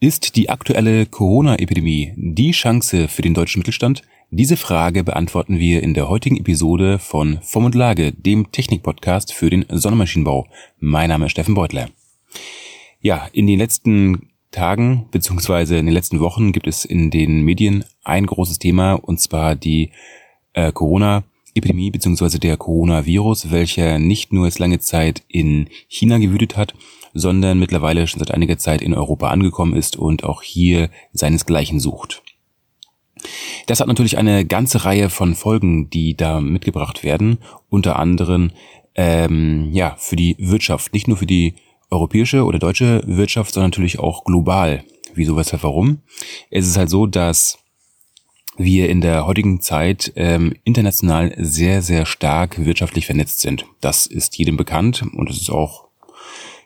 Ist die aktuelle Corona-Epidemie die Chance für den deutschen Mittelstand? Diese Frage beantworten wir in der heutigen Episode von Form und Lage, dem Technik-Podcast für den Sonnenmaschinenbau. Mein Name ist Steffen Beutler. Ja, in den letzten Tagen beziehungsweise in den letzten Wochen gibt es in den Medien ein großes Thema und zwar die äh, Corona-Epidemie beziehungsweise der Coronavirus, welcher nicht nur jetzt lange Zeit in China gewütet hat, sondern mittlerweile schon seit einiger Zeit in Europa angekommen ist und auch hier seinesgleichen sucht. Das hat natürlich eine ganze Reihe von Folgen, die da mitgebracht werden, unter anderem ähm, ja für die Wirtschaft, nicht nur für die europäische oder deutsche Wirtschaft, sondern natürlich auch global. Wieso, weshalb, warum? Es ist halt so, dass wir in der heutigen Zeit ähm, international sehr, sehr stark wirtschaftlich vernetzt sind. Das ist jedem bekannt und es ist auch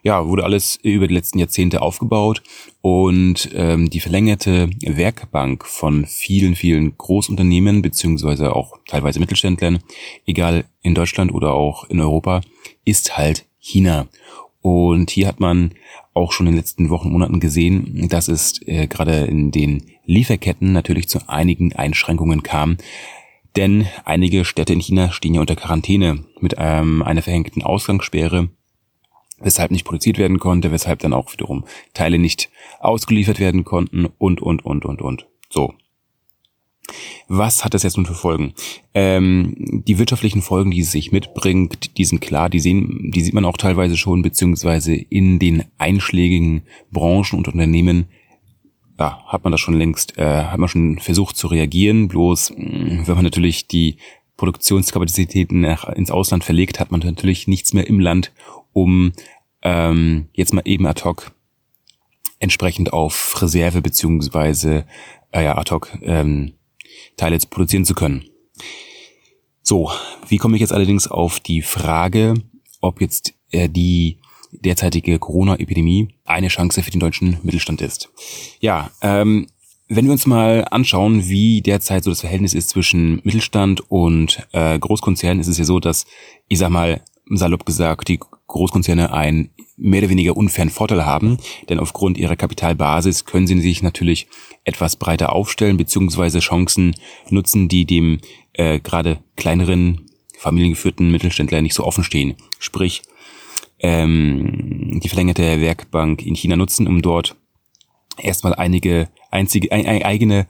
ja, wurde alles über die letzten Jahrzehnte aufgebaut und ähm, die verlängerte Werkbank von vielen, vielen Großunternehmen beziehungsweise auch teilweise Mittelständlern, egal in Deutschland oder auch in Europa, ist halt China. Und hier hat man auch schon in den letzten Wochen, Monaten gesehen, dass es äh, gerade in den Lieferketten natürlich zu einigen Einschränkungen kam. Denn einige Städte in China stehen ja unter Quarantäne mit ähm, einer verhängten Ausgangssperre weshalb nicht produziert werden konnte, weshalb dann auch wiederum Teile nicht ausgeliefert werden konnten und, und, und, und, und. So. Was hat das jetzt nun für Folgen? Ähm, die wirtschaftlichen Folgen, die es sich mitbringt, die sind klar, die sehen, die sieht man auch teilweise schon, beziehungsweise in den einschlägigen Branchen und Unternehmen, ja, hat man das schon längst, äh, hat man schon versucht zu reagieren, bloß wenn man natürlich die Produktionskapazitäten nach, ins Ausland verlegt, hat man natürlich nichts mehr im Land, um ähm, jetzt mal eben ad hoc entsprechend auf Reserve beziehungsweise äh, ja, ad hoc ähm, Teile zu produzieren zu können. So, wie komme ich jetzt allerdings auf die Frage, ob jetzt äh, die derzeitige Corona-Epidemie eine Chance für den deutschen Mittelstand ist? Ja, ähm, wenn wir uns mal anschauen, wie derzeit so das Verhältnis ist zwischen Mittelstand und äh, Großkonzernen, ist es ja so, dass, ich sag mal, salopp gesagt, die Großkonzerne einen mehr oder weniger unfairen Vorteil haben, denn aufgrund ihrer Kapitalbasis können sie sich natürlich etwas breiter aufstellen, beziehungsweise Chancen nutzen, die dem äh, gerade kleineren, familiengeführten Mittelständler nicht so offen stehen. Sprich, ähm, die verlängerte Werkbank in China nutzen, um dort erstmal einige einzige ein, ein, eigene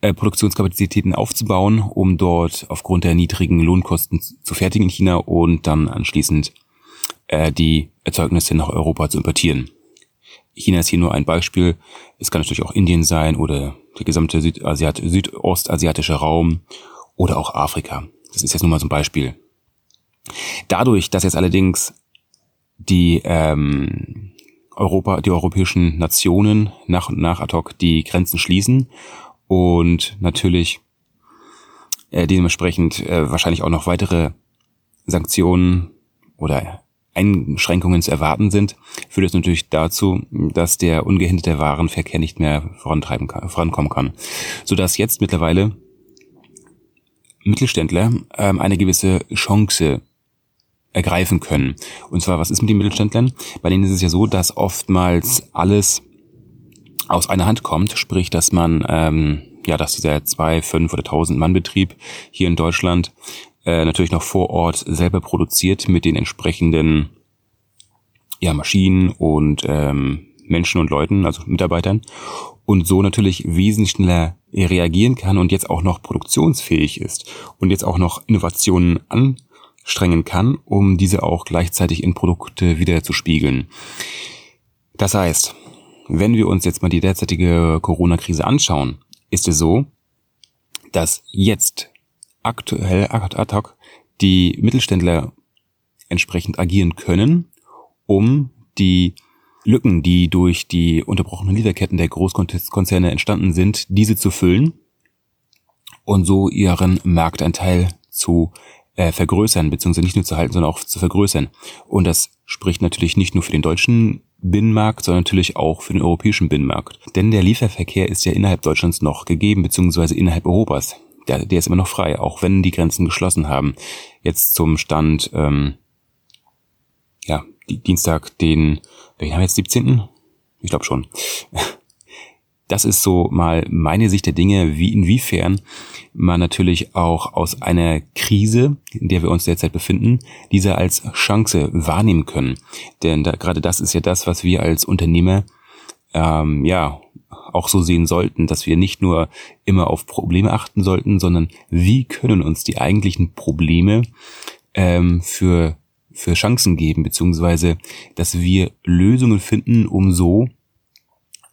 äh, Produktionskapazitäten aufzubauen, um dort aufgrund der niedrigen Lohnkosten zu fertigen in China und dann anschließend äh, die Erzeugnisse nach Europa zu importieren. China ist hier nur ein Beispiel. Es kann natürlich auch Indien sein oder der gesamte Südasiat südostasiatische Raum oder auch Afrika. Das ist jetzt nur mal so ein Beispiel. Dadurch, dass jetzt allerdings die ähm, Europa, die europäischen Nationen nach und nach ad hoc die Grenzen schließen und natürlich äh, dementsprechend äh, wahrscheinlich auch noch weitere Sanktionen oder Einschränkungen zu erwarten sind, führt es natürlich dazu, dass der ungehinderte Warenverkehr nicht mehr vorantreiben kann, vorankommen kann. Sodass jetzt mittlerweile Mittelständler ähm, eine gewisse Chance ergreifen können. Und zwar, was ist mit den Mittelständlern? Bei denen ist es ja so, dass oftmals alles aus einer Hand kommt, sprich, dass man, ähm, ja, dass dieser zwei, fünf oder tausend Mann Betrieb hier in Deutschland äh, natürlich noch vor Ort selber produziert mit den entsprechenden ja, Maschinen und ähm, Menschen und Leuten, also Mitarbeitern, und so natürlich wesentlich schneller reagieren kann und jetzt auch noch produktionsfähig ist und jetzt auch noch Innovationen an strengen kann, um diese auch gleichzeitig in Produkte wieder zu spiegeln. Das heißt, wenn wir uns jetzt mal die derzeitige Corona-Krise anschauen, ist es so, dass jetzt aktuell ad hoc die Mittelständler entsprechend agieren können, um die Lücken, die durch die unterbrochenen Lieferketten der Großkonzerne entstanden sind, diese zu füllen und so ihren Marktanteil zu äh, vergrößern, beziehungsweise nicht nur zu halten, sondern auch zu vergrößern. Und das spricht natürlich nicht nur für den deutschen Binnenmarkt, sondern natürlich auch für den europäischen Binnenmarkt. Denn der Lieferverkehr ist ja innerhalb Deutschlands noch gegeben, beziehungsweise innerhalb Europas. Der, der ist immer noch frei, auch wenn die Grenzen geschlossen haben. Jetzt zum Stand, ähm, ja, Dienstag, den, welchen haben wir jetzt, 17.? Ich glaube schon. das ist so mal meine Sicht der Dinge, wie inwiefern man natürlich auch aus einer Krise, in der wir uns derzeit befinden, diese als Chance wahrnehmen können. Denn da, gerade das ist ja das, was wir als Unternehmer ähm, ja auch so sehen sollten, dass wir nicht nur immer auf Probleme achten sollten, sondern wie können uns die eigentlichen Probleme ähm, für für Chancen geben, beziehungsweise dass wir Lösungen finden, um so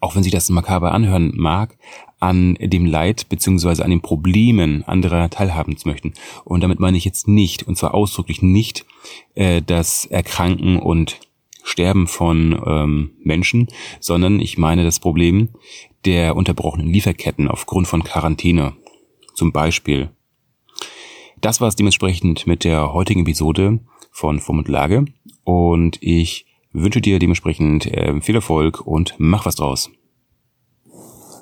auch wenn sich das makaber anhören mag, an dem Leid beziehungsweise an den Problemen anderer teilhaben zu möchten. Und damit meine ich jetzt nicht, und zwar ausdrücklich nicht, äh, das Erkranken und Sterben von ähm, Menschen, sondern ich meine das Problem der unterbrochenen Lieferketten aufgrund von Quarantäne. Zum Beispiel. Das war es dementsprechend mit der heutigen Episode von Form und Lage und ich wünsche dir dementsprechend äh, viel Erfolg und mach was draus.